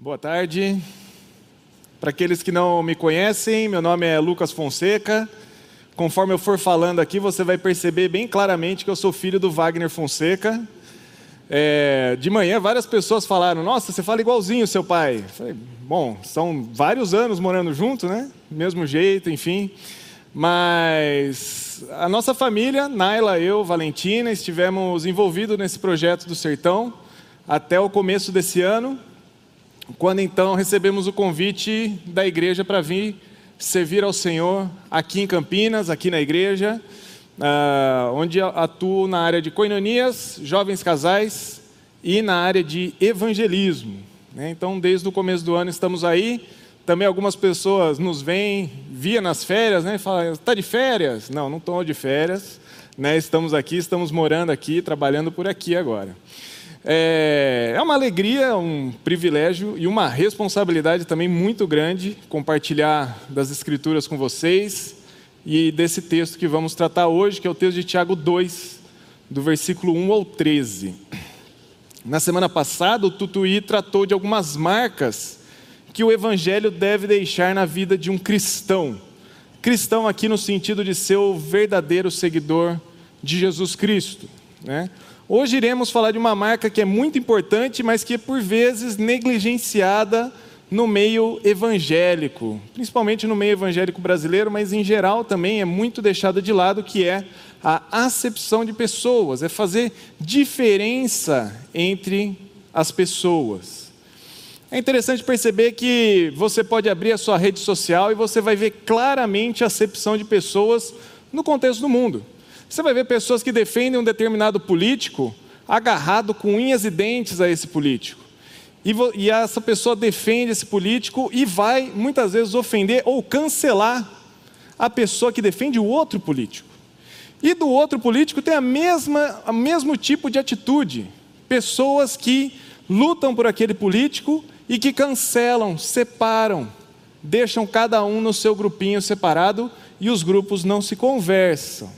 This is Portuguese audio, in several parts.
Boa tarde. Para aqueles que não me conhecem, meu nome é Lucas Fonseca. Conforme eu for falando aqui, você vai perceber bem claramente que eu sou filho do Wagner Fonseca. É, de manhã, várias pessoas falaram: Nossa, você fala igualzinho seu pai. falei, Bom, são vários anos morando junto, né? Mesmo jeito, enfim. Mas a nossa família, Naila, eu, Valentina, estivemos envolvidos nesse projeto do Sertão até o começo desse ano quando então recebemos o convite da igreja para vir servir ao Senhor aqui em Campinas, aqui na igreja, uh, onde atuo na área de coinonias, jovens casais e na área de evangelismo. Né? Então, desde o começo do ano estamos aí. Também algumas pessoas nos veem, via nas férias, né? Falam, está de férias? Não, não estou de férias. Né? Estamos aqui, estamos morando aqui, trabalhando por aqui agora. É, é uma alegria, um privilégio e uma responsabilidade também muito grande compartilhar das Escrituras com vocês e desse texto que vamos tratar hoje, que é o texto de Tiago 2, do versículo 1 ao 13. Na semana passada, o Tutuí tratou de algumas marcas que o Evangelho deve deixar na vida de um cristão. Cristão aqui no sentido de ser o verdadeiro seguidor de Jesus Cristo. Né? Hoje iremos falar de uma marca que é muito importante, mas que é por vezes negligenciada no meio evangélico, principalmente no meio evangélico brasileiro, mas em geral também é muito deixada de lado, que é a acepção de pessoas, é fazer diferença entre as pessoas. É interessante perceber que você pode abrir a sua rede social e você vai ver claramente a acepção de pessoas no contexto do mundo. Você vai ver pessoas que defendem um determinado político agarrado com unhas e dentes a esse político. E, e essa pessoa defende esse político e vai muitas vezes ofender ou cancelar a pessoa que defende o outro político. E do outro político tem a mesma, o mesmo tipo de atitude. Pessoas que lutam por aquele político e que cancelam, separam, deixam cada um no seu grupinho separado e os grupos não se conversam.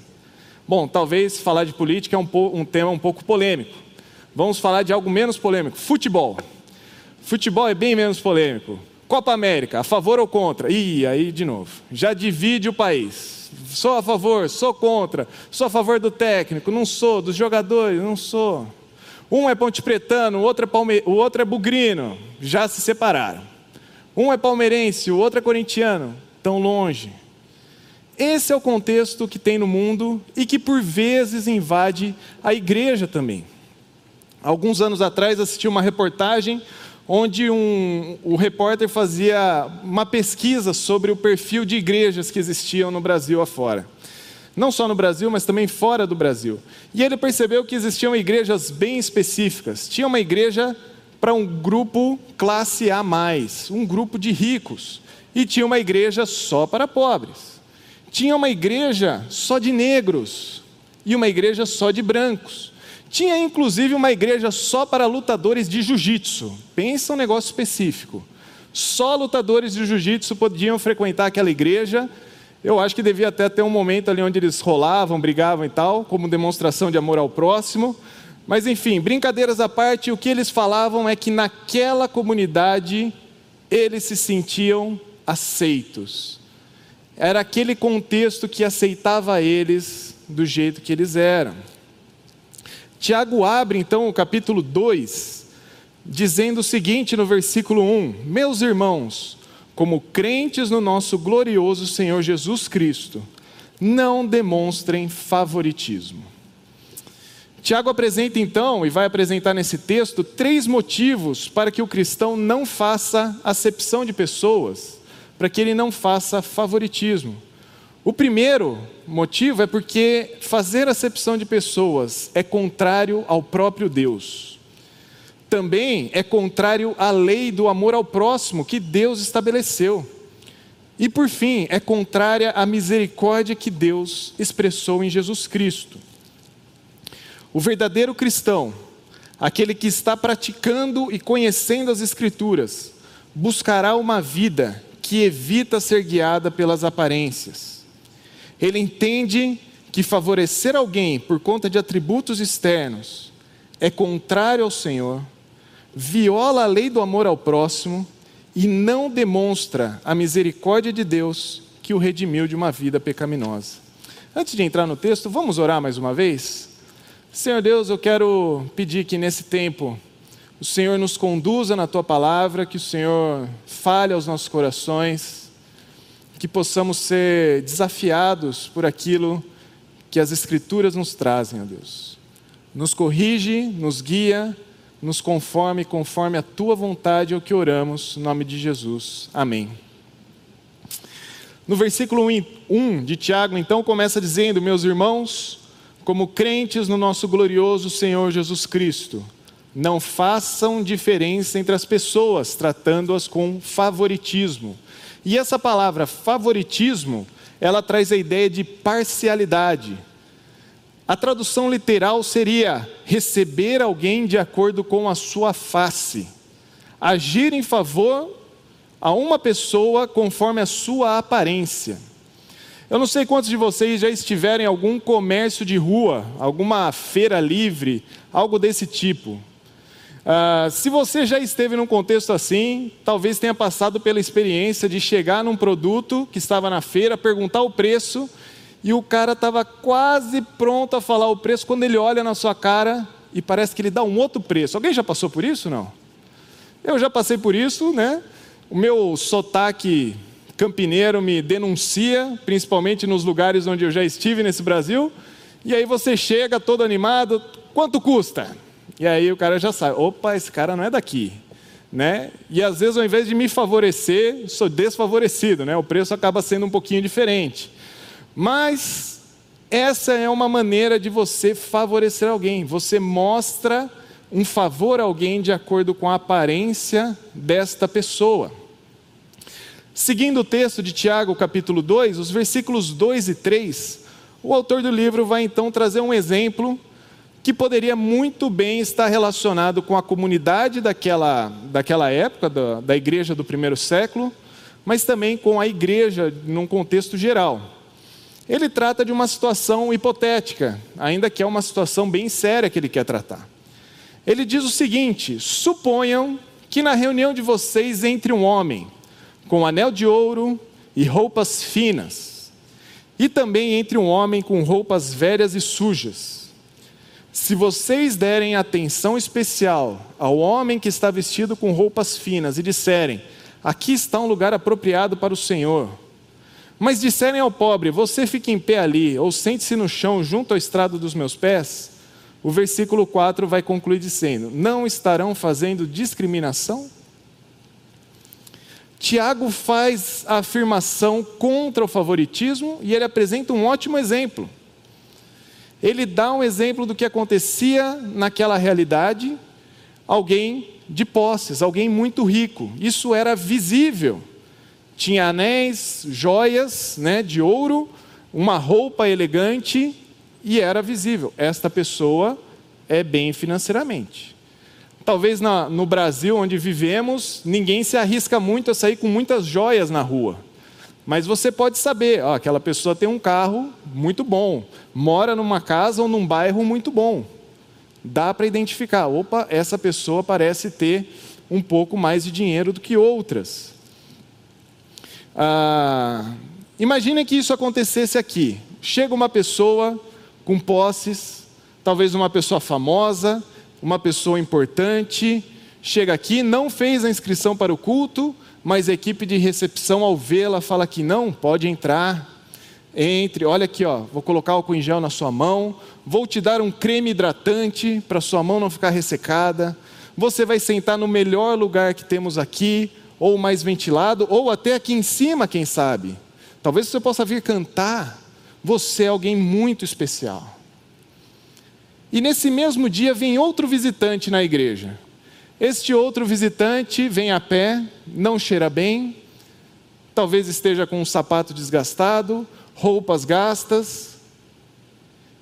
Bom, talvez falar de política é um, um tema um pouco polêmico. Vamos falar de algo menos polêmico: futebol. Futebol é bem menos polêmico. Copa América, a favor ou contra? Ih, aí de novo. Já divide o país. Sou a favor, sou contra. Sou a favor do técnico, não sou. Dos jogadores, não sou. Um é ponte pretano, o outro é, palme... o outro é bugrino. Já se separaram. Um é palmeirense, o outro é corintiano. Tão longe. Esse é o contexto que tem no mundo e que por vezes invade a igreja também. Alguns anos atrás assisti uma reportagem onde um, o repórter fazia uma pesquisa sobre o perfil de igrejas que existiam no Brasil afora. Não só no Brasil, mas também fora do Brasil. E ele percebeu que existiam igrejas bem específicas. Tinha uma igreja para um grupo classe A, um grupo de ricos. E tinha uma igreja só para pobres tinha uma igreja só de negros e uma igreja só de brancos. Tinha inclusive uma igreja só para lutadores de jiu-jitsu. Pensa um negócio específico. Só lutadores de jiu-jitsu podiam frequentar aquela igreja. Eu acho que devia até ter um momento ali onde eles rolavam, brigavam e tal, como demonstração de amor ao próximo. Mas enfim, brincadeiras à parte, o que eles falavam é que naquela comunidade eles se sentiam aceitos era aquele contexto que aceitava eles do jeito que eles eram. Tiago abre então o capítulo 2, dizendo o seguinte no versículo 1: Meus irmãos, como crentes no nosso glorioso Senhor Jesus Cristo, não demonstrem favoritismo. Tiago apresenta então, e vai apresentar nesse texto, três motivos para que o cristão não faça acepção de pessoas para que ele não faça favoritismo. O primeiro motivo é porque fazer acepção de pessoas é contrário ao próprio Deus. Também é contrário à lei do amor ao próximo que Deus estabeleceu. E por fim, é contrária à misericórdia que Deus expressou em Jesus Cristo. O verdadeiro cristão, aquele que está praticando e conhecendo as Escrituras, buscará uma vida que evita ser guiada pelas aparências. Ele entende que favorecer alguém por conta de atributos externos é contrário ao Senhor, viola a lei do amor ao próximo e não demonstra a misericórdia de Deus que o redimiu de uma vida pecaminosa. Antes de entrar no texto, vamos orar mais uma vez? Senhor Deus, eu quero pedir que nesse tempo o Senhor nos conduza na tua palavra, que o Senhor fale aos nossos corações, que possamos ser desafiados por aquilo que as Escrituras nos trazem, ó Deus. Nos corrige, nos guia, nos conforme conforme a tua vontade é o que oramos, em nome de Jesus. Amém. No versículo 1 de Tiago, então, começa dizendo: Meus irmãos, como crentes no nosso glorioso Senhor Jesus Cristo, não façam diferença entre as pessoas, tratando-as com favoritismo. E essa palavra favoritismo, ela traz a ideia de parcialidade. A tradução literal seria receber alguém de acordo com a sua face, agir em favor a uma pessoa conforme a sua aparência. Eu não sei quantos de vocês já estiveram em algum comércio de rua, alguma feira livre, algo desse tipo. Uh, se você já esteve num contexto assim, talvez tenha passado pela experiência de chegar num produto que estava na feira, perguntar o preço e o cara estava quase pronto a falar o preço quando ele olha na sua cara e parece que ele dá um outro preço. Alguém já passou por isso? Não? Eu já passei por isso, né? O meu sotaque campineiro me denuncia, principalmente nos lugares onde eu já estive nesse Brasil. E aí você chega todo animado, quanto custa? E aí o cara já sabe, opa, esse cara não é daqui. Né? E às vezes, ao invés de me favorecer, sou desfavorecido, né? o preço acaba sendo um pouquinho diferente. Mas essa é uma maneira de você favorecer alguém. Você mostra um favor a alguém de acordo com a aparência desta pessoa. Seguindo o texto de Tiago, capítulo 2, os versículos 2 e 3, o autor do livro vai então trazer um exemplo que poderia muito bem estar relacionado com a comunidade daquela, daquela época, da, da igreja do primeiro século, mas também com a igreja num contexto geral. Ele trata de uma situação hipotética, ainda que é uma situação bem séria que ele quer tratar. Ele diz o seguinte: suponham que na reunião de vocês entre um homem com anel de ouro e roupas finas, e também entre um homem com roupas velhas e sujas se vocês derem atenção especial ao homem que está vestido com roupas finas e disserem: Aqui está um lugar apropriado para o Senhor. Mas disserem ao pobre: Você fique em pé ali, ou sente-se no chão junto ao estrado dos meus pés. O versículo 4 vai concluir dizendo: Não estarão fazendo discriminação? Tiago faz a afirmação contra o favoritismo e ele apresenta um ótimo exemplo ele dá um exemplo do que acontecia naquela realidade. Alguém de posses, alguém muito rico. Isso era visível. Tinha anéis, joias né, de ouro, uma roupa elegante e era visível. Esta pessoa é bem financeiramente. Talvez na, no Brasil, onde vivemos, ninguém se arrisca muito a sair com muitas joias na rua. Mas você pode saber, ó, aquela pessoa tem um carro muito bom, mora numa casa ou num bairro muito bom. Dá para identificar, opa, essa pessoa parece ter um pouco mais de dinheiro do que outras. Ah, imagine que isso acontecesse aqui. Chega uma pessoa com posses, talvez uma pessoa famosa, uma pessoa importante, chega aqui, não fez a inscrição para o culto, mas a equipe de recepção, ao vê-la, fala que não, pode entrar, entre, olha aqui, ó, vou colocar álcool em gel na sua mão, vou te dar um creme hidratante para sua mão não ficar ressecada, você vai sentar no melhor lugar que temos aqui, ou mais ventilado, ou até aqui em cima, quem sabe. Talvez você possa vir cantar, você é alguém muito especial. E nesse mesmo dia vem outro visitante na igreja. Este outro visitante vem a pé, não cheira bem, talvez esteja com um sapato desgastado, roupas gastas.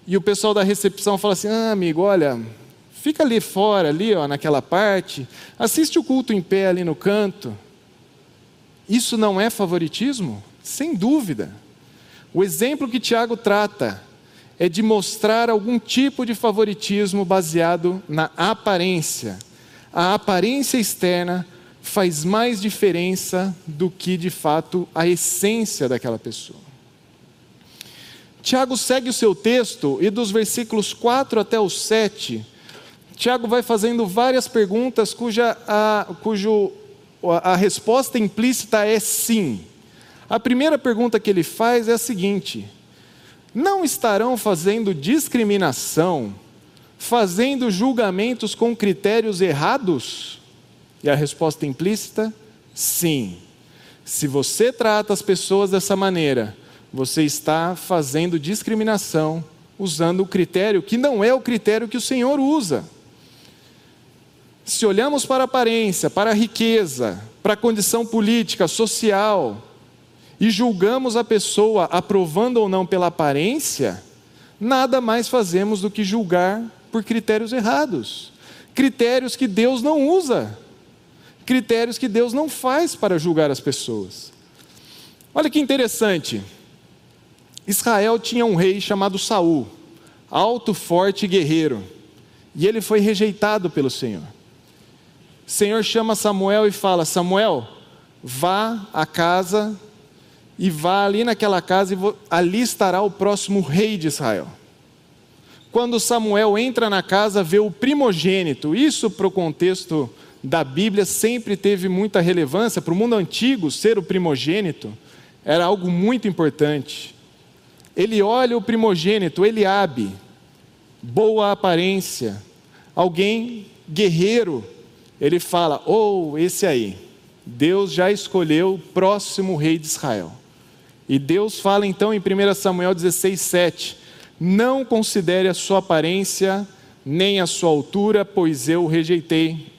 E o pessoal da recepção fala assim: ah, amigo, olha, fica ali fora, ali, ó, naquela parte, assiste o culto em pé ali no canto. Isso não é favoritismo? Sem dúvida. O exemplo que Tiago trata é de mostrar algum tipo de favoritismo baseado na aparência a aparência externa faz mais diferença do que de fato a essência daquela pessoa. Tiago segue o seu texto e dos versículos 4 até o 7, Tiago vai fazendo várias perguntas cuja a, cujo, a resposta implícita é sim. A primeira pergunta que ele faz é a seguinte: Não estarão fazendo discriminação, fazendo julgamentos com critérios errados? E a resposta implícita: sim. Se você trata as pessoas dessa maneira, você está fazendo discriminação, usando o critério que não é o critério que o Senhor usa. Se olhamos para a aparência, para a riqueza, para a condição política, social, e julgamos a pessoa aprovando ou não pela aparência, nada mais fazemos do que julgar por critérios errados critérios que Deus não usa critérios que Deus não faz para julgar as pessoas. Olha que interessante. Israel tinha um rei chamado Saul, alto, forte e guerreiro, e ele foi rejeitado pelo Senhor. O Senhor chama Samuel e fala: Samuel, vá à casa e vá ali naquela casa e ali estará o próximo rei de Israel. Quando Samuel entra na casa, vê o primogênito, isso para o contexto da Bíblia sempre teve muita relevância. Para o mundo antigo, ser o primogênito era algo muito importante. Ele olha o primogênito, Eliabe, boa aparência, alguém guerreiro. Ele fala: Oh, esse aí, Deus já escolheu o próximo rei de Israel. E Deus fala então em 1 Samuel 16, 7: Não considere a sua aparência nem a sua altura, pois eu o rejeitei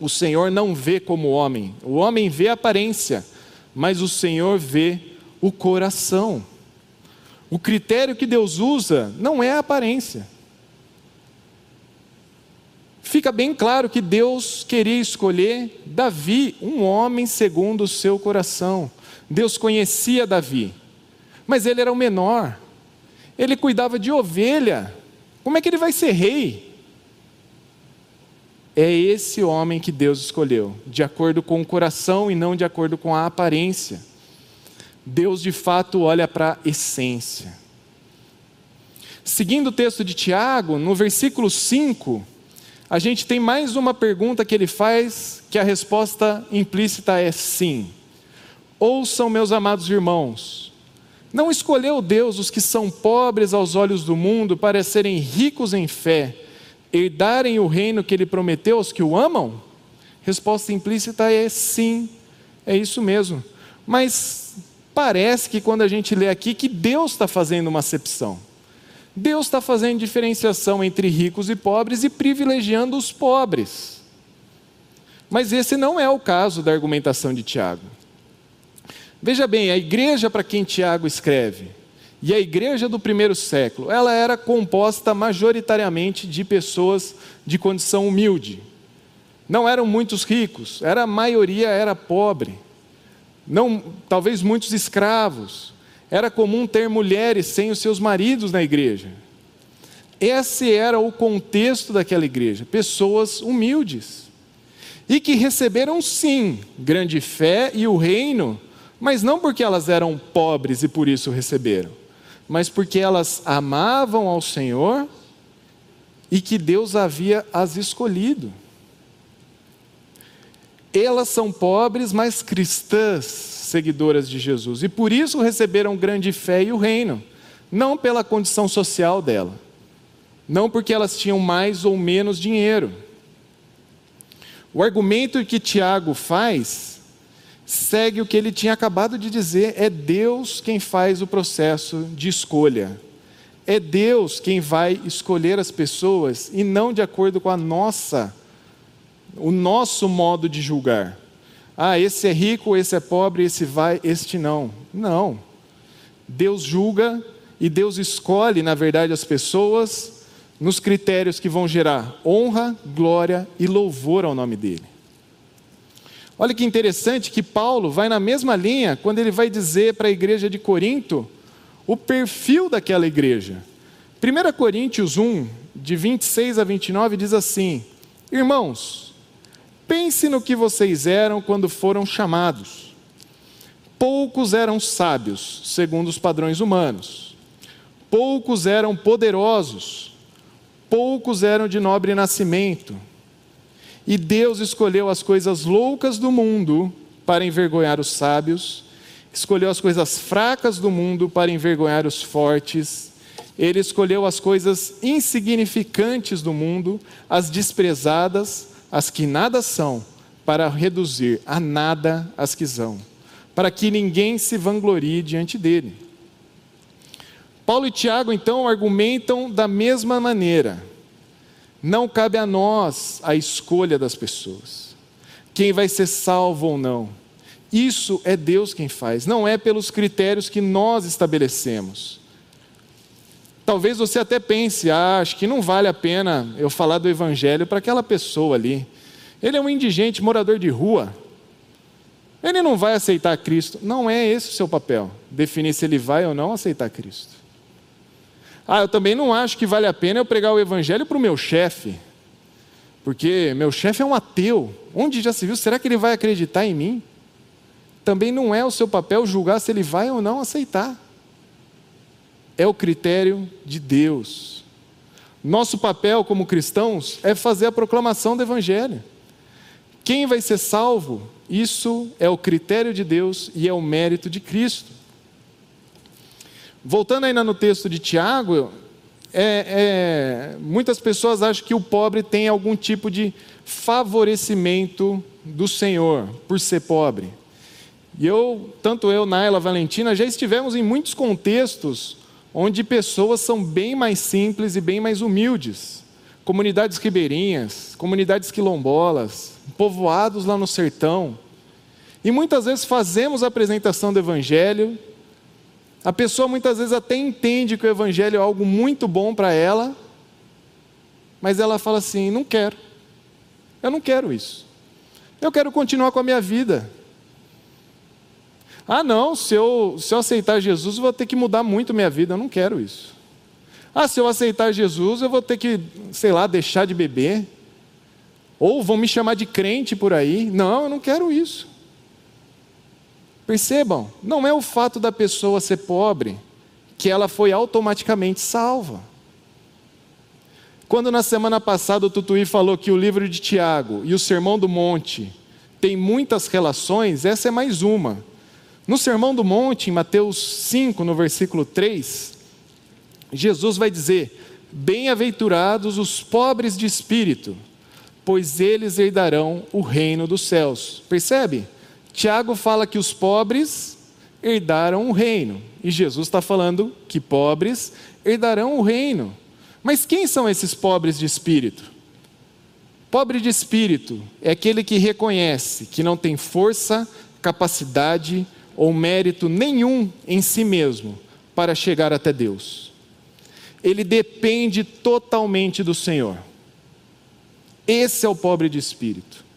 o Senhor não vê como homem. O homem vê a aparência, mas o Senhor vê o coração. O critério que Deus usa não é a aparência. Fica bem claro que Deus queria escolher Davi, um homem segundo o seu coração. Deus conhecia Davi, mas ele era o menor. Ele cuidava de ovelha. Como é que ele vai ser rei? É esse homem que Deus escolheu, de acordo com o coração e não de acordo com a aparência. Deus de fato olha para a essência. Seguindo o texto de Tiago, no versículo 5, a gente tem mais uma pergunta que ele faz, que a resposta implícita é sim. Ouçam, meus amados irmãos, não escolheu Deus os que são pobres aos olhos do mundo para serem ricos em fé herdarem o reino que ele prometeu aos que o amam? Resposta implícita é sim, é isso mesmo. Mas parece que quando a gente lê aqui que Deus está fazendo uma acepção. Deus está fazendo diferenciação entre ricos e pobres e privilegiando os pobres. Mas esse não é o caso da argumentação de Tiago. Veja bem, a igreja para quem Tiago escreve e a igreja do primeiro século, ela era composta majoritariamente de pessoas de condição humilde. Não eram muitos ricos, era a maioria era pobre. Não, talvez muitos escravos. Era comum ter mulheres sem os seus maridos na igreja. Esse era o contexto daquela igreja, pessoas humildes. E que receberam sim grande fé e o reino, mas não porque elas eram pobres e por isso receberam mas porque elas amavam ao Senhor e que Deus havia as escolhido. Elas são pobres, mas cristãs, seguidoras de Jesus, e por isso receberam grande fé e o reino, não pela condição social dela, não porque elas tinham mais ou menos dinheiro. O argumento que Tiago faz segue o que ele tinha acabado de dizer: é Deus quem faz o processo de escolha. É Deus quem vai escolher as pessoas e não de acordo com a nossa, o nosso modo de julgar. Ah, esse é rico, esse é pobre, esse vai, este não. Não. Deus julga e Deus escolhe, na verdade, as pessoas nos critérios que vão gerar honra, glória e louvor ao nome dele. Olha que interessante que Paulo vai na mesma linha quando ele vai dizer para a igreja de Corinto o perfil daquela igreja. 1 Coríntios 1, de 26 a 29, diz assim: Irmãos, pense no que vocês eram quando foram chamados. Poucos eram sábios, segundo os padrões humanos. Poucos eram poderosos. Poucos eram de nobre nascimento. E Deus escolheu as coisas loucas do mundo para envergonhar os sábios, escolheu as coisas fracas do mundo para envergonhar os fortes. Ele escolheu as coisas insignificantes do mundo, as desprezadas, as que nada são, para reduzir a nada as que são, para que ninguém se vanglorie diante dele. Paulo e Tiago então argumentam da mesma maneira. Não cabe a nós a escolha das pessoas, quem vai ser salvo ou não. Isso é Deus quem faz, não é pelos critérios que nós estabelecemos. Talvez você até pense, ah, acho que não vale a pena eu falar do Evangelho para aquela pessoa ali. Ele é um indigente, morador de rua. Ele não vai aceitar Cristo. Não é esse o seu papel, definir se ele vai ou não aceitar Cristo. Ah, eu também não acho que vale a pena eu pregar o evangelho para o meu chefe, porque meu chefe é um ateu. Onde já se viu? Será que ele vai acreditar em mim? Também não é o seu papel julgar se ele vai ou não aceitar. É o critério de Deus. Nosso papel como cristãos é fazer a proclamação do Evangelho. Quem vai ser salvo? Isso é o critério de Deus e é o mérito de Cristo. Voltando ainda no texto de Tiago, é, é, muitas pessoas acham que o pobre tem algum tipo de favorecimento do Senhor por ser pobre. E eu, tanto eu, Naila, Valentina, já estivemos em muitos contextos onde pessoas são bem mais simples e bem mais humildes. Comunidades ribeirinhas, comunidades quilombolas, povoados lá no sertão. E muitas vezes fazemos a apresentação do Evangelho a pessoa muitas vezes até entende que o Evangelho é algo muito bom para ela, mas ela fala assim: não quero, eu não quero isso, eu quero continuar com a minha vida. Ah, não, se eu, se eu aceitar Jesus, eu vou ter que mudar muito minha vida, eu não quero isso. Ah, se eu aceitar Jesus, eu vou ter que, sei lá, deixar de beber. Ou vão me chamar de crente por aí. Não, eu não quero isso. Percebam, não é o fato da pessoa ser pobre que ela foi automaticamente salva. Quando na semana passada o Tutuí falou que o livro de Tiago e o Sermão do Monte têm muitas relações, essa é mais uma. No Sermão do Monte, em Mateus 5, no versículo 3, Jesus vai dizer: Bem-aventurados os pobres de espírito, pois eles herdarão o reino dos céus. Percebe? Tiago fala que os pobres herdaram o reino. E Jesus está falando que pobres herdarão o reino. Mas quem são esses pobres de espírito? Pobre de espírito é aquele que reconhece que não tem força, capacidade ou mérito nenhum em si mesmo para chegar até Deus. Ele depende totalmente do Senhor. Esse é o pobre de espírito.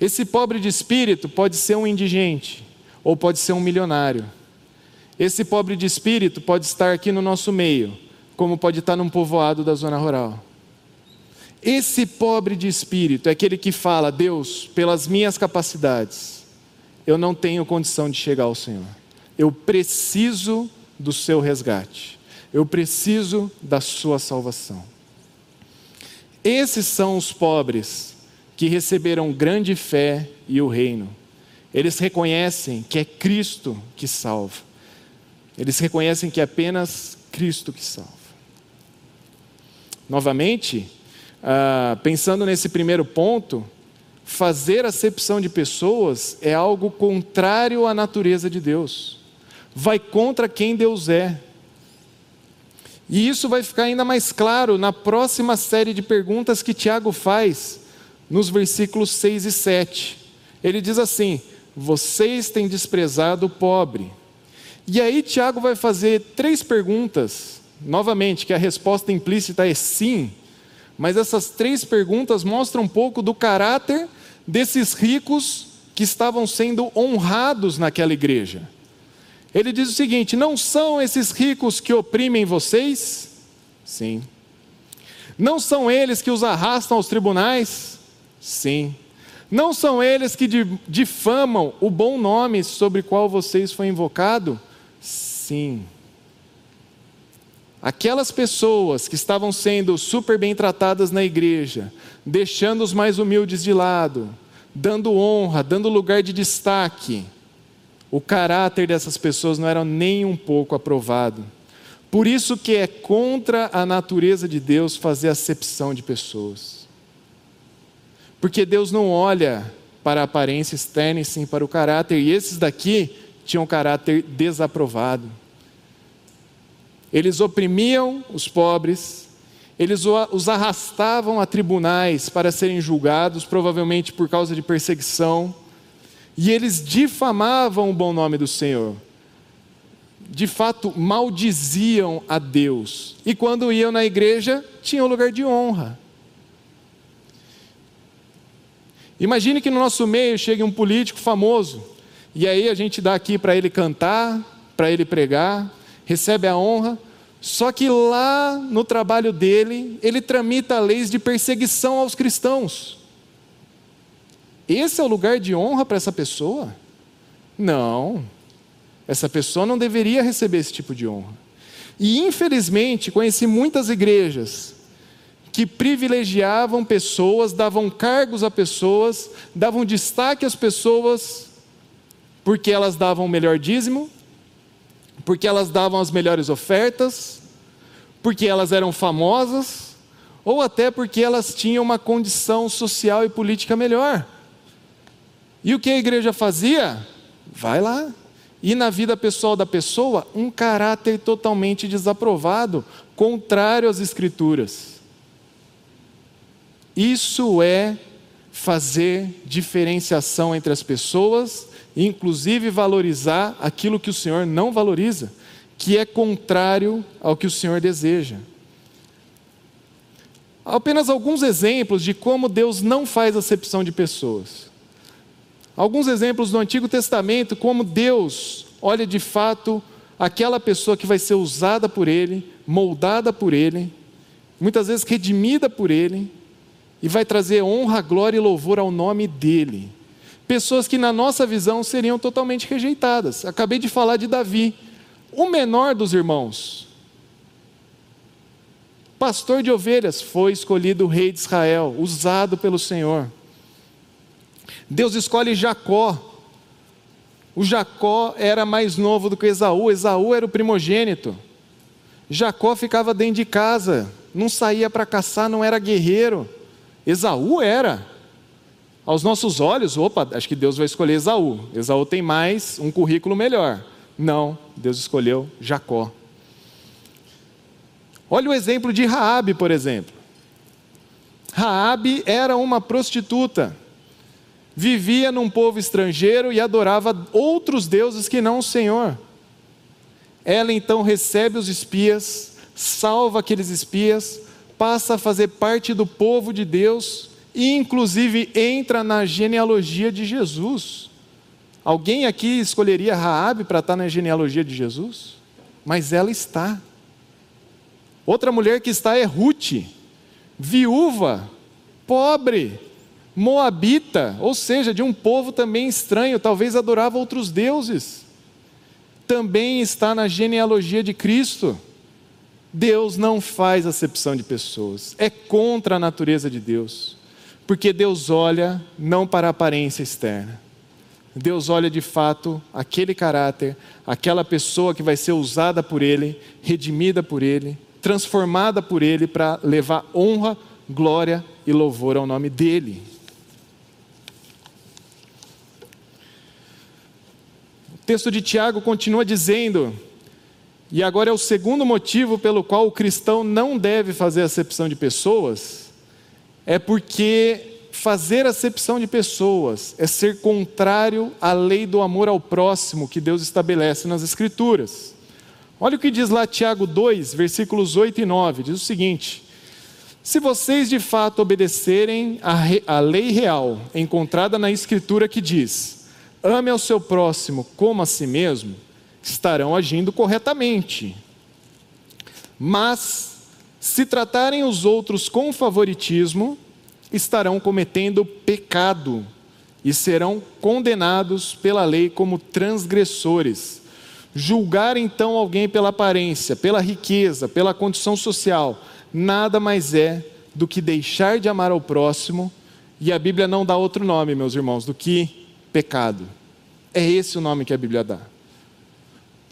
Esse pobre de espírito pode ser um indigente ou pode ser um milionário. Esse pobre de espírito pode estar aqui no nosso meio, como pode estar num povoado da zona rural. Esse pobre de espírito é aquele que fala: Deus, pelas minhas capacidades, eu não tenho condição de chegar ao Senhor. Eu preciso do seu resgate. Eu preciso da sua salvação. Esses são os pobres que receberam grande fé e o reino. Eles reconhecem que é Cristo que salva. Eles reconhecem que é apenas Cristo que salva. Novamente, ah, pensando nesse primeiro ponto, fazer acepção de pessoas é algo contrário à natureza de Deus. Vai contra quem Deus é. E isso vai ficar ainda mais claro na próxima série de perguntas que Tiago faz nos versículos 6 e 7. Ele diz assim: Vocês têm desprezado o pobre. E aí Tiago vai fazer três perguntas, novamente, que a resposta implícita é sim, mas essas três perguntas mostram um pouco do caráter desses ricos que estavam sendo honrados naquela igreja. Ele diz o seguinte: Não são esses ricos que oprimem vocês? Sim. Não são eles que os arrastam aos tribunais? Sim. Não são eles que difamam o bom nome sobre qual vocês foi invocado? Sim. Aquelas pessoas que estavam sendo super bem tratadas na igreja, deixando os mais humildes de lado, dando honra, dando lugar de destaque, o caráter dessas pessoas não era nem um pouco aprovado. Por isso que é contra a natureza de Deus fazer acepção de pessoas. Porque Deus não olha para a aparência externa e sim para o caráter, e esses daqui tinham caráter desaprovado. Eles oprimiam os pobres, eles os arrastavam a tribunais para serem julgados, provavelmente por causa de perseguição, e eles difamavam o bom nome do Senhor. De fato, maldiziam a Deus. E quando iam na igreja, tinham lugar de honra. Imagine que no nosso meio chegue um político famoso, e aí a gente dá aqui para ele cantar, para ele pregar, recebe a honra, só que lá no trabalho dele, ele tramita leis de perseguição aos cristãos. Esse é o lugar de honra para essa pessoa? Não. Essa pessoa não deveria receber esse tipo de honra. E infelizmente, conheci muitas igrejas que privilegiavam pessoas, davam cargos a pessoas, davam destaque às pessoas porque elas davam o melhor dízimo, porque elas davam as melhores ofertas, porque elas eram famosas, ou até porque elas tinham uma condição social e política melhor. E o que a igreja fazia? Vai lá. E na vida pessoal da pessoa, um caráter totalmente desaprovado, contrário às Escrituras. Isso é fazer diferenciação entre as pessoas inclusive valorizar aquilo que o Senhor não valoriza, que é contrário ao que o Senhor deseja. Apenas alguns exemplos de como Deus não faz acepção de pessoas. Alguns exemplos do Antigo Testamento, como Deus olha de fato aquela pessoa que vai ser usada por Ele, moldada por Ele, muitas vezes redimida por Ele, e vai trazer honra, glória e louvor ao nome dEle pessoas que na nossa visão seriam totalmente rejeitadas. Acabei de falar de Davi, o menor dos irmãos. Pastor de ovelhas foi escolhido rei de Israel, usado pelo Senhor. Deus escolhe Jacó. O Jacó era mais novo do que Esaú, Esaú era o primogênito. Jacó ficava dentro de casa, não saía para caçar, não era guerreiro. Esaú era. Aos nossos olhos, opa, acho que Deus vai escolher Esaú. Esaú tem mais, um currículo melhor. Não, Deus escolheu Jacó. Olha o exemplo de Raabe, por exemplo. Raabe era uma prostituta. Vivia num povo estrangeiro e adorava outros deuses que não o Senhor. Ela então recebe os espias, salva aqueles espias, passa a fazer parte do povo de Deus e inclusive entra na genealogia de Jesus. Alguém aqui escolheria Raabe para estar na genealogia de Jesus? Mas ela está. Outra mulher que está é Ruth, viúva, pobre, moabita, ou seja, de um povo também estranho, talvez adorava outros deuses. Também está na genealogia de Cristo. Deus não faz acepção de pessoas, é contra a natureza de Deus. Porque Deus olha não para a aparência externa. Deus olha de fato aquele caráter, aquela pessoa que vai ser usada por Ele, redimida por Ele, transformada por Ele para levar honra, glória e louvor ao nome dEle. O texto de Tiago continua dizendo, e agora é o segundo motivo pelo qual o cristão não deve fazer acepção de pessoas é porque fazer acepção de pessoas é ser contrário à lei do amor ao próximo que Deus estabelece nas Escrituras. Olha o que diz lá Tiago 2, versículos 8 e 9: diz o seguinte: Se vocês de fato obedecerem à lei real encontrada na Escritura que diz, ame ao seu próximo como a si mesmo, estarão agindo corretamente. Mas Se tratarem os outros com favoritismo, estarão cometendo pecado e serão condenados pela lei como transgressores. Julgar então alguém pela aparência, pela riqueza, pela condição social, nada mais é do que deixar de amar ao próximo, e a Bíblia não dá outro nome, meus irmãos, do que pecado. É esse o nome que a Bíblia dá.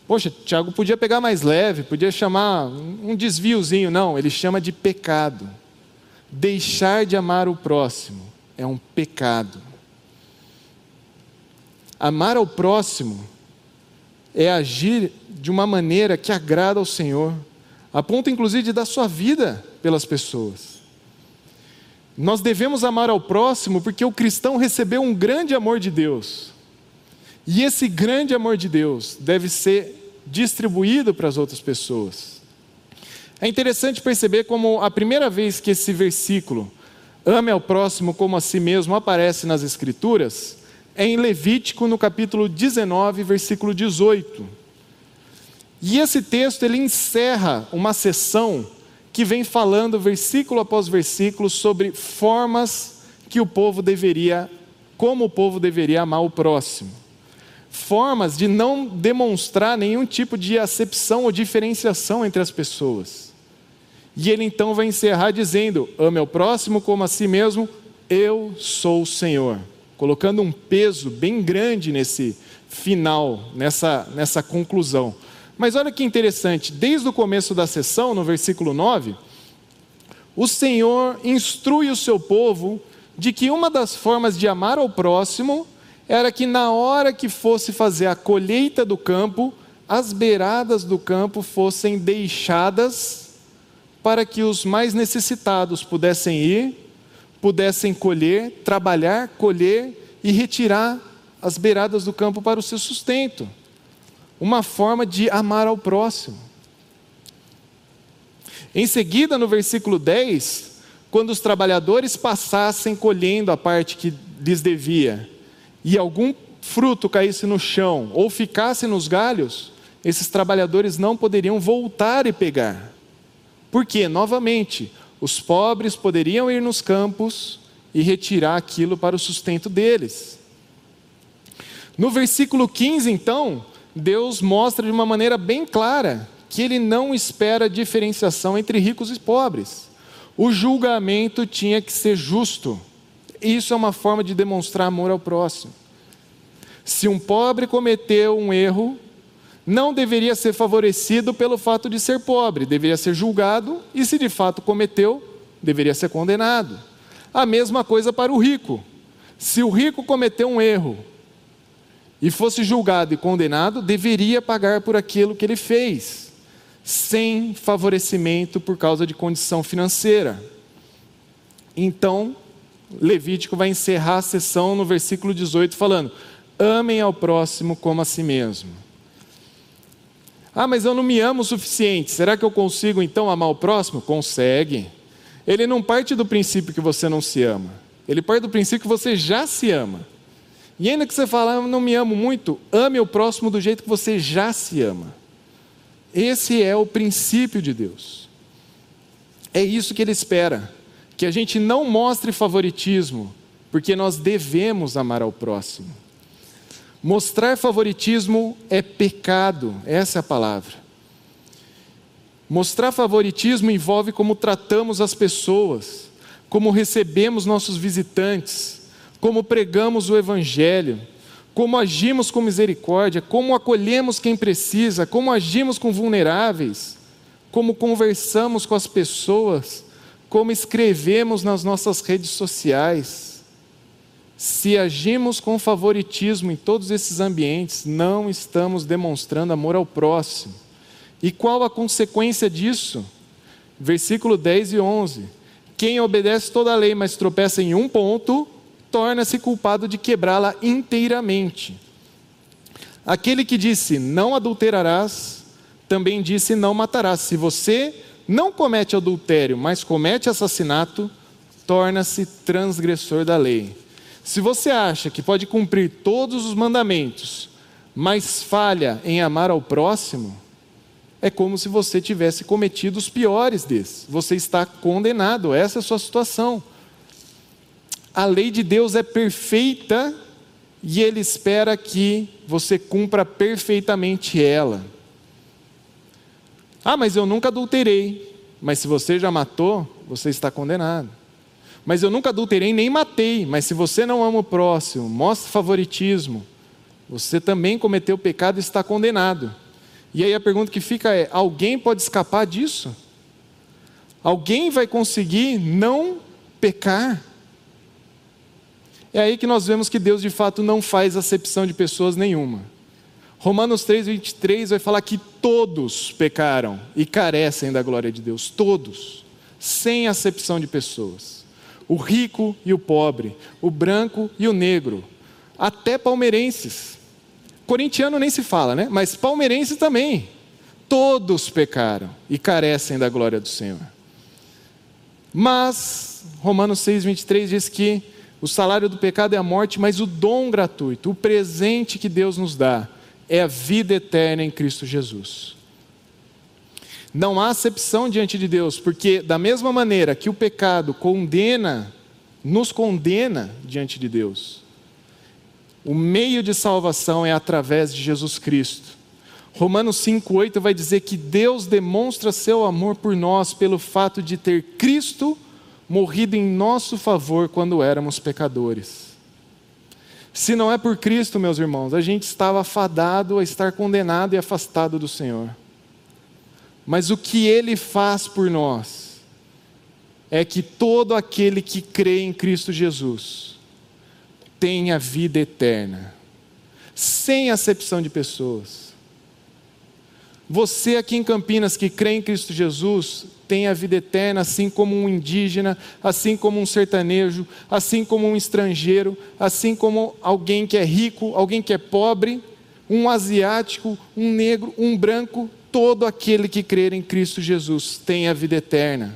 Poxa, Tiago podia pegar mais leve, podia chamar um desviozinho. Não, ele chama de pecado. Deixar de amar o próximo é um pecado. Amar ao próximo é agir de uma maneira que agrada ao Senhor, a ponto inclusive de dar sua vida pelas pessoas. Nós devemos amar ao próximo porque o cristão recebeu um grande amor de Deus. E esse grande amor de Deus deve ser distribuído para as outras pessoas. É interessante perceber como a primeira vez que esse versículo, ame ao próximo como a si mesmo, aparece nas Escrituras, é em Levítico, no capítulo 19, versículo 18. E esse texto ele encerra uma sessão que vem falando versículo após versículo sobre formas que o povo deveria, como o povo deveria amar o próximo formas de não demonstrar nenhum tipo de acepção ou diferenciação entre as pessoas. E ele então vai encerrar dizendo: ame ao próximo como a si mesmo, eu sou o Senhor. Colocando um peso bem grande nesse final, nessa, nessa conclusão. Mas olha que interessante, desde o começo da sessão, no versículo 9, o Senhor instrui o seu povo de que uma das formas de amar ao próximo era que na hora que fosse fazer a colheita do campo, as beiradas do campo fossem deixadas para que os mais necessitados pudessem ir, pudessem colher, trabalhar, colher e retirar as beiradas do campo para o seu sustento. Uma forma de amar ao próximo. Em seguida, no versículo 10, quando os trabalhadores passassem colhendo a parte que lhes devia, e algum fruto caísse no chão ou ficasse nos galhos, esses trabalhadores não poderiam voltar e pegar. Porque, novamente, os pobres poderiam ir nos campos e retirar aquilo para o sustento deles. No versículo 15, então, Deus mostra de uma maneira bem clara que ele não espera diferenciação entre ricos e pobres. O julgamento tinha que ser justo. Isso é uma forma de demonstrar amor ao próximo. Se um pobre cometeu um erro, não deveria ser favorecido pelo fato de ser pobre, deveria ser julgado e, se de fato cometeu, deveria ser condenado. A mesma coisa para o rico. Se o rico cometeu um erro e fosse julgado e condenado, deveria pagar por aquilo que ele fez, sem favorecimento por causa de condição financeira. Então, Levítico vai encerrar a sessão no versículo 18 falando: amem ao próximo como a si mesmo. Ah, mas eu não me amo o suficiente. Será que eu consigo então amar o próximo? Consegue. Ele não parte do princípio que você não se ama. Ele parte do princípio que você já se ama. E ainda que você fale, ah, eu não me amo muito, ame o próximo do jeito que você já se ama. Esse é o princípio de Deus. É isso que Ele espera que a gente não mostre favoritismo, porque nós devemos amar ao próximo. Mostrar favoritismo é pecado, essa é a palavra. Mostrar favoritismo envolve como tratamos as pessoas, como recebemos nossos visitantes, como pregamos o Evangelho, como agimos com misericórdia, como acolhemos quem precisa, como agimos com vulneráveis, como conversamos com as pessoas, como escrevemos nas nossas redes sociais. Se agimos com favoritismo em todos esses ambientes, não estamos demonstrando amor ao próximo. E qual a consequência disso? Versículo 10 e 11. Quem obedece toda a lei, mas tropeça em um ponto, torna-se culpado de quebrá-la inteiramente. Aquele que disse não adulterarás, também disse não matarás. Se você não comete adultério, mas comete assassinato, torna-se transgressor da lei. Se você acha que pode cumprir todos os mandamentos, mas falha em amar ao próximo, é como se você tivesse cometido os piores desses. Você está condenado, essa é a sua situação. A lei de Deus é perfeita e Ele espera que você cumpra perfeitamente ela. Ah, mas eu nunca adulterei. Mas se você já matou, você está condenado. Mas eu nunca adulterei nem matei. Mas se você não ama o próximo, mostra favoritismo, você também cometeu pecado e está condenado. E aí a pergunta que fica é: alguém pode escapar disso? Alguém vai conseguir não pecar? É aí que nós vemos que Deus de fato não faz acepção de pessoas nenhuma. Romanos 3, 23 vai falar que todos pecaram e carecem da glória de Deus, todos, sem acepção de pessoas. O rico e o pobre, o branco e o negro, até palmeirenses. Corintiano nem se fala, né? Mas palmeirenses também. Todos pecaram e carecem da glória do Senhor. Mas, Romanos 6, 23 diz que o salário do pecado é a morte, mas o dom gratuito, o presente que Deus nos dá, é a vida eterna em Cristo Jesus. Não há acepção diante de Deus, porque da mesma maneira que o pecado condena, nos condena diante de Deus, o meio de salvação é através de Jesus Cristo. Romanos 5,8 vai dizer que Deus demonstra seu amor por nós pelo fato de ter Cristo morrido em nosso favor quando éramos pecadores. Se não é por Cristo, meus irmãos, a gente estava fadado a estar condenado e afastado do Senhor. Mas o que Ele faz por nós é que todo aquele que crê em Cristo Jesus, tem a vida eterna, sem acepção de pessoas. Você aqui em Campinas que crê em Cristo Jesus, tem a vida eterna, assim como um indígena, assim como um sertanejo, assim como um estrangeiro, assim como alguém que é rico, alguém que é pobre, um asiático, um negro, um branco, todo aquele que crer em Cristo Jesus tem a vida eterna.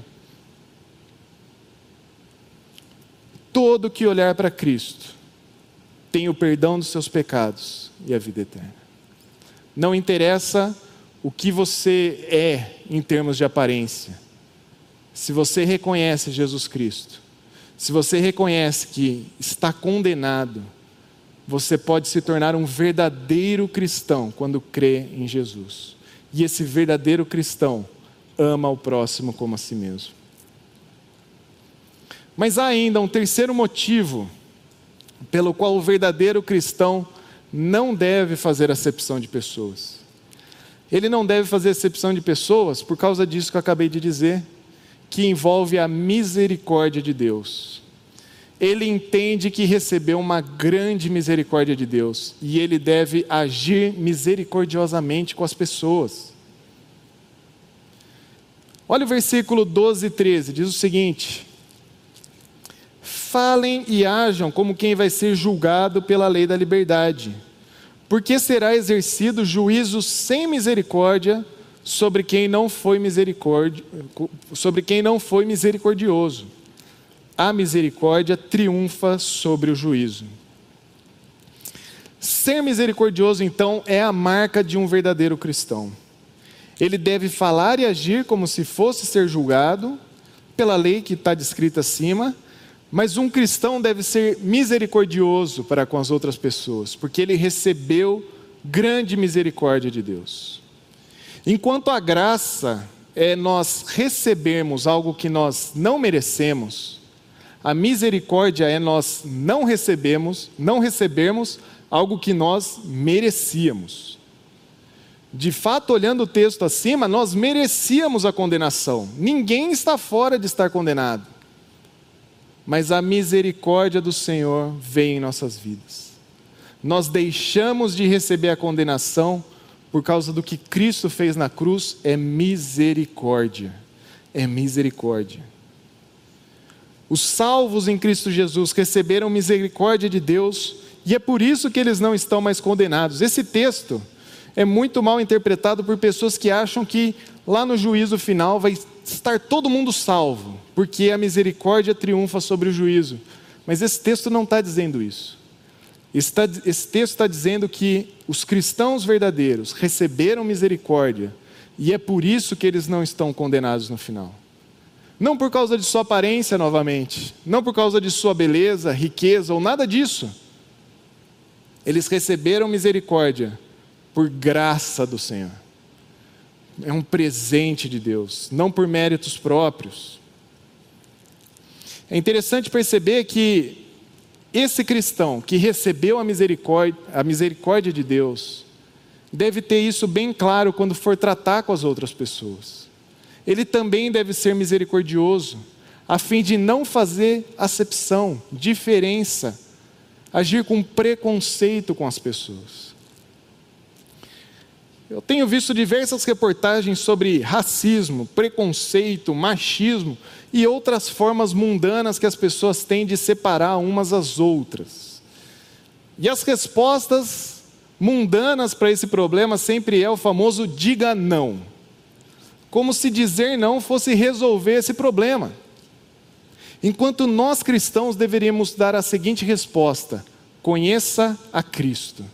Todo que olhar para Cristo tem o perdão dos seus pecados e a vida eterna. Não interessa o que você é em termos de aparência. Se você reconhece Jesus Cristo, se você reconhece que está condenado, você pode se tornar um verdadeiro cristão quando crê em Jesus. E esse verdadeiro cristão ama o próximo como a si mesmo. Mas há ainda um terceiro motivo pelo qual o verdadeiro cristão não deve fazer acepção de pessoas. Ele não deve fazer acepção de pessoas por causa disso que eu acabei de dizer, que envolve a misericórdia de Deus. Ele entende que recebeu uma grande misericórdia de Deus e ele deve agir misericordiosamente com as pessoas. Olha o versículo 12 e 13, diz o seguinte: falem e ajam como quem vai ser julgado pela lei da liberdade, porque será exercido juízo sem misericórdia sobre quem não foi misericórdia, sobre quem não foi misericordioso. A misericórdia triunfa sobre o juízo. Ser misericordioso, então, é a marca de um verdadeiro cristão. Ele deve falar e agir como se fosse ser julgado pela lei que está descrita acima mas um cristão deve ser misericordioso para com as outras pessoas, porque ele recebeu grande misericórdia de Deus. Enquanto a graça é nós recebermos algo que nós não merecemos, a misericórdia é nós não recebemos, não recebermos algo que nós merecíamos. De fato, olhando o texto acima, nós merecíamos a condenação. Ninguém está fora de estar condenado mas a misericórdia do Senhor vem em nossas vidas. Nós deixamos de receber a condenação por causa do que Cristo fez na cruz, é misericórdia. É misericórdia. Os salvos em Cristo Jesus receberam misericórdia de Deus e é por isso que eles não estão mais condenados. Esse texto é muito mal interpretado por pessoas que acham que lá no juízo final vai estar todo mundo salvo, porque a misericórdia triunfa sobre o juízo. Mas esse texto não está dizendo isso. Esse texto está dizendo que os cristãos verdadeiros receberam misericórdia E é por isso que eles não estão condenados no final. Não por causa de sua aparência novamente, não por causa de sua beleza, riqueza ou nada disso. Eles receberam misericórdia por graça do Senhor. É um presente de Deus, não por méritos próprios. É interessante perceber que esse cristão que recebeu a misericórdia, a misericórdia de Deus, deve ter isso bem claro quando for tratar com as outras pessoas ele também deve ser misericordioso, a fim de não fazer acepção, diferença, agir com preconceito com as pessoas. Eu tenho visto diversas reportagens sobre racismo, preconceito, machismo e outras formas mundanas que as pessoas têm de separar umas às outras. E as respostas mundanas para esse problema sempre é o famoso diga não como se dizer não fosse resolver esse problema. Enquanto nós cristãos deveríamos dar a seguinte resposta: conheça a Cristo.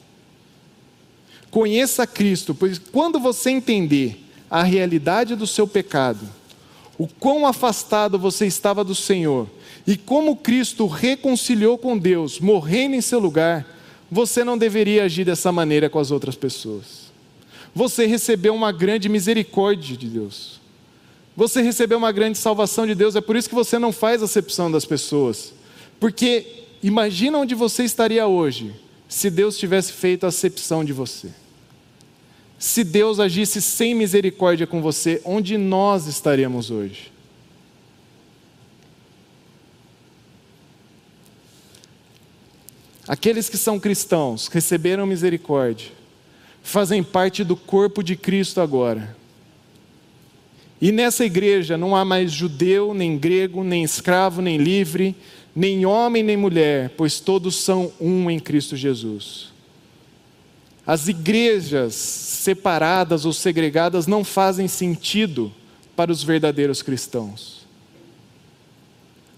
Conheça a Cristo, pois quando você entender a realidade do seu pecado, o quão afastado você estava do Senhor e como Cristo reconciliou com Deus, morrendo em seu lugar, você não deveria agir dessa maneira com as outras pessoas você recebeu uma grande misericórdia de Deus. Você recebeu uma grande salvação de Deus, é por isso que você não faz acepção das pessoas. Porque imagina onde você estaria hoje se Deus tivesse feito acepção de você. Se Deus agisse sem misericórdia com você, onde nós estaríamos hoje? Aqueles que são cristãos receberam misericórdia fazem parte do corpo de Cristo agora. E nessa igreja não há mais judeu, nem grego, nem escravo, nem livre, nem homem, nem mulher, pois todos são um em Cristo Jesus. As igrejas separadas ou segregadas não fazem sentido para os verdadeiros cristãos.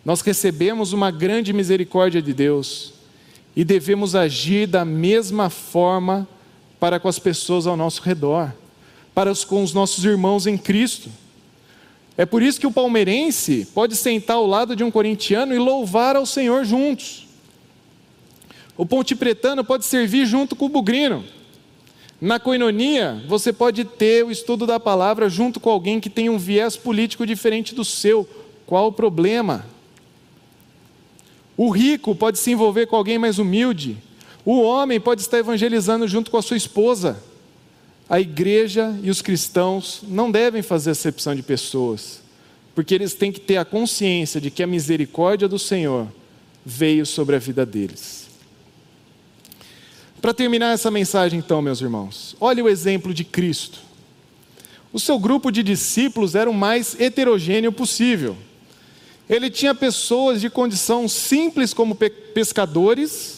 Nós recebemos uma grande misericórdia de Deus e devemos agir da mesma forma para com as pessoas ao nosso redor, para os, com os nossos irmãos em Cristo. É por isso que o palmeirense pode sentar ao lado de um corintiano e louvar ao Senhor juntos. O ponte pretano pode servir junto com o bugrino. Na coinonia, você pode ter o estudo da palavra junto com alguém que tem um viés político diferente do seu. Qual o problema? O rico pode se envolver com alguém mais humilde. O homem pode estar evangelizando junto com a sua esposa. A igreja e os cristãos não devem fazer acepção de pessoas, porque eles têm que ter a consciência de que a misericórdia do Senhor veio sobre a vida deles. Para terminar essa mensagem, então, meus irmãos, olhe o exemplo de Cristo. O seu grupo de discípulos era o mais heterogêneo possível. Ele tinha pessoas de condição simples como pescadores,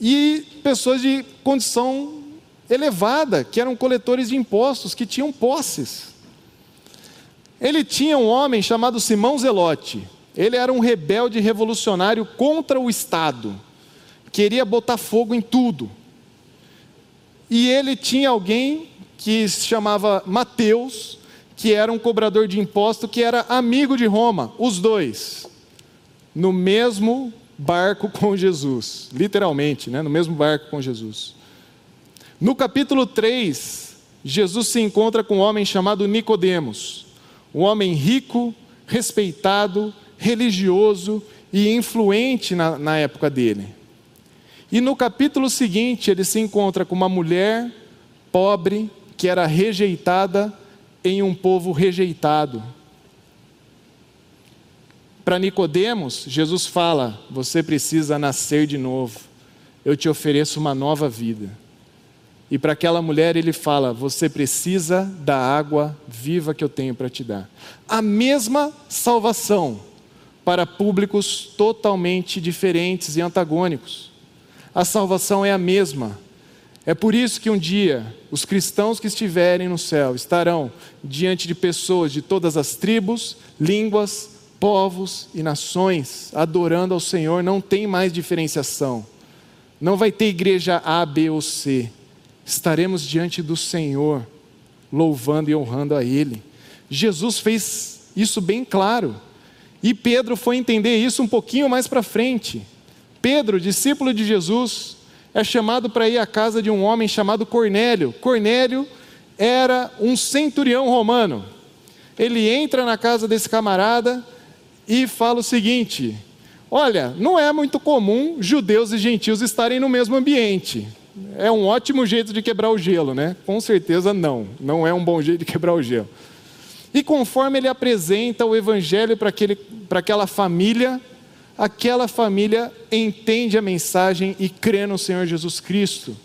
e pessoas de condição elevada, que eram coletores de impostos, que tinham posses. Ele tinha um homem chamado Simão Zelote. Ele era um rebelde revolucionário contra o Estado. Queria botar fogo em tudo. E ele tinha alguém que se chamava Mateus, que era um cobrador de imposto, que era amigo de Roma, os dois, no mesmo barco com Jesus, literalmente, né? no mesmo barco com Jesus. No capítulo 3, Jesus se encontra com um homem chamado Nicodemos, um homem rico, respeitado, religioso e influente na, na época dele. E no capítulo seguinte, ele se encontra com uma mulher pobre que era rejeitada em um povo rejeitado. Para Nicodemos, Jesus fala: você precisa nascer de novo. Eu te ofereço uma nova vida. E para aquela mulher ele fala: você precisa da água viva que eu tenho para te dar. A mesma salvação para públicos totalmente diferentes e antagônicos. A salvação é a mesma. É por isso que um dia os cristãos que estiverem no céu estarão diante de pessoas de todas as tribos, línguas, povos e nações adorando ao Senhor, não tem mais diferenciação. Não vai ter igreja A, B ou C. Estaremos diante do Senhor, louvando e honrando a Ele. Jesus fez isso bem claro. E Pedro foi entender isso um pouquinho mais para frente. Pedro, discípulo de Jesus, é chamado para ir à casa de um homem chamado Cornélio. Cornélio era um centurião romano. Ele entra na casa desse camarada e fala o seguinte: Olha, não é muito comum judeus e gentios estarem no mesmo ambiente. É um ótimo jeito de quebrar o gelo, né? Com certeza não, não é um bom jeito de quebrar o gelo. E conforme ele apresenta o evangelho para aquela família, aquela família entende a mensagem e crê no Senhor Jesus Cristo.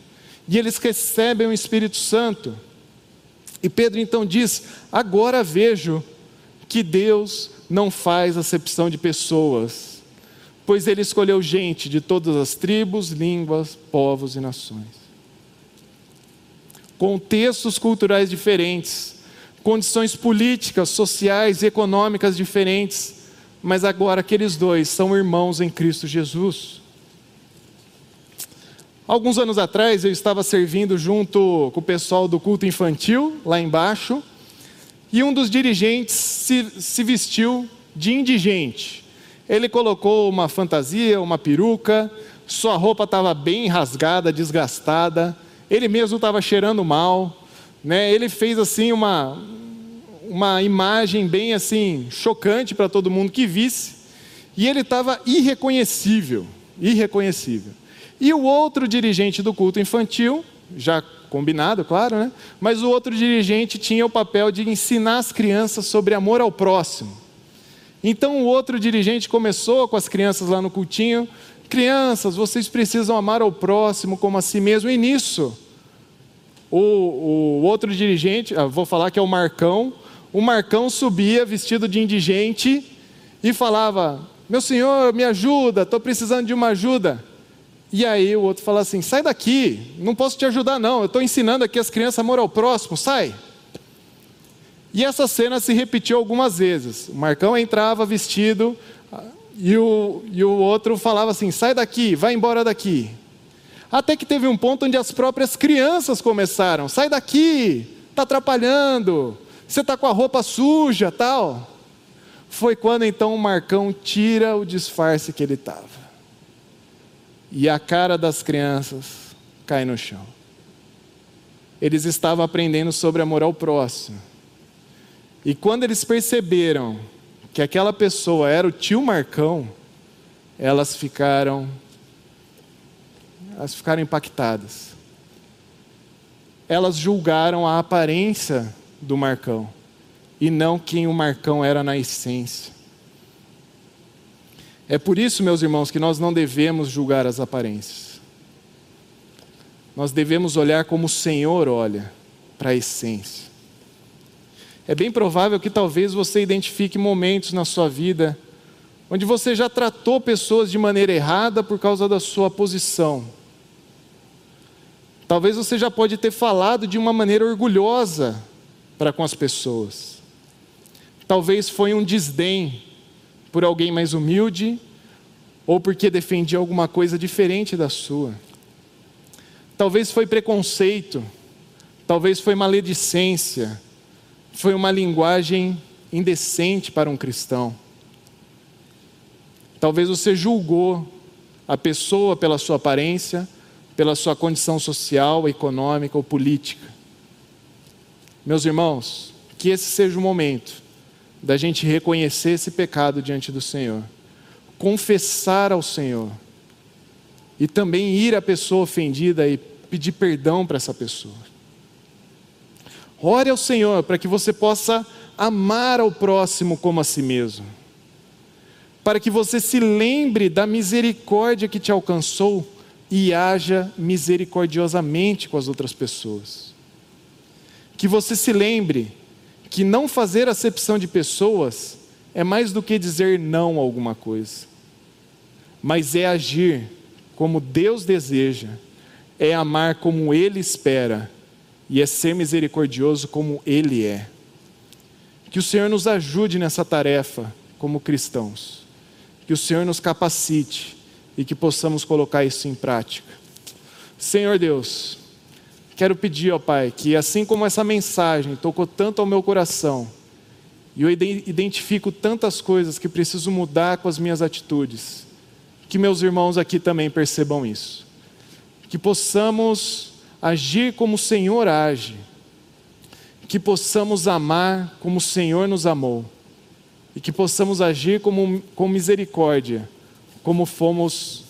E eles recebem o Espírito Santo. E Pedro então diz: Agora vejo que Deus não faz acepção de pessoas, pois ele escolheu gente de todas as tribos, línguas, povos e nações. Contextos culturais diferentes, condições políticas, sociais e econômicas diferentes, mas agora aqueles dois são irmãos em Cristo Jesus. Alguns anos atrás eu estava servindo junto com o pessoal do culto infantil, lá embaixo, e um dos dirigentes se, se vestiu de indigente. Ele colocou uma fantasia, uma peruca, sua roupa estava bem rasgada, desgastada, ele mesmo estava cheirando mal, né? ele fez assim uma, uma imagem bem assim chocante para todo mundo que visse, e ele estava irreconhecível, irreconhecível. E o outro dirigente do culto infantil, já combinado, claro, né? Mas o outro dirigente tinha o papel de ensinar as crianças sobre amor ao próximo. Então o outro dirigente começou com as crianças lá no cultinho, crianças, vocês precisam amar ao próximo como a si mesmo. E nisso, o, o outro dirigente, ah, vou falar que é o Marcão, o Marcão subia vestido de indigente e falava: Meu senhor, me ajuda, estou precisando de uma ajuda. E aí o outro fala assim: Sai daqui, não posso te ajudar, não. Eu estou ensinando aqui as crianças amor ao próximo, sai. E essa cena se repetiu algumas vezes. O Marcão entrava vestido e o, e o outro falava assim: Sai daqui, vai embora daqui. Até que teve um ponto onde as próprias crianças começaram: Sai daqui, está atrapalhando você está com a roupa suja, tal. Foi quando então o Marcão tira o disfarce que ele estava. E a cara das crianças cai no chão. Eles estavam aprendendo sobre amor ao próximo. E quando eles perceberam que aquela pessoa era o tio Marcão, elas ficaram elas ficaram impactadas. Elas julgaram a aparência do Marcão e não quem o Marcão era na essência. É por isso, meus irmãos, que nós não devemos julgar as aparências. Nós devemos olhar como o Senhor olha para a essência. É bem provável que talvez você identifique momentos na sua vida onde você já tratou pessoas de maneira errada por causa da sua posição. Talvez você já pode ter falado de uma maneira orgulhosa para com as pessoas. Talvez foi um desdém por alguém mais humilde ou porque defendia alguma coisa diferente da sua. Talvez foi preconceito, talvez foi maledicência, foi uma linguagem indecente para um cristão. Talvez você julgou a pessoa pela sua aparência, pela sua condição social, econômica ou política. Meus irmãos, que esse seja o momento da gente reconhecer esse pecado diante do Senhor, confessar ao Senhor e também ir à pessoa ofendida e pedir perdão para essa pessoa. Ore ao Senhor para que você possa amar ao próximo como a si mesmo, para que você se lembre da misericórdia que te alcançou e haja misericordiosamente com as outras pessoas que você se lembre que não fazer acepção de pessoas é mais do que dizer não a alguma coisa, mas é agir como Deus deseja, é amar como Ele espera e é ser misericordioso como Ele é. Que o Senhor nos ajude nessa tarefa como cristãos, que o Senhor nos capacite e que possamos colocar isso em prática. Senhor Deus, Quero pedir, ó Pai, que assim como essa mensagem tocou tanto ao meu coração, e eu identifico tantas coisas que preciso mudar com as minhas atitudes, que meus irmãos aqui também percebam isso. Que possamos agir como o Senhor age, que possamos amar como o Senhor nos amou, e que possamos agir como, com misericórdia, como fomos,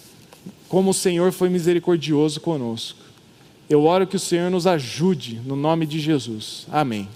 como o Senhor foi misericordioso conosco. Eu oro que o Senhor nos ajude, no nome de Jesus. Amém.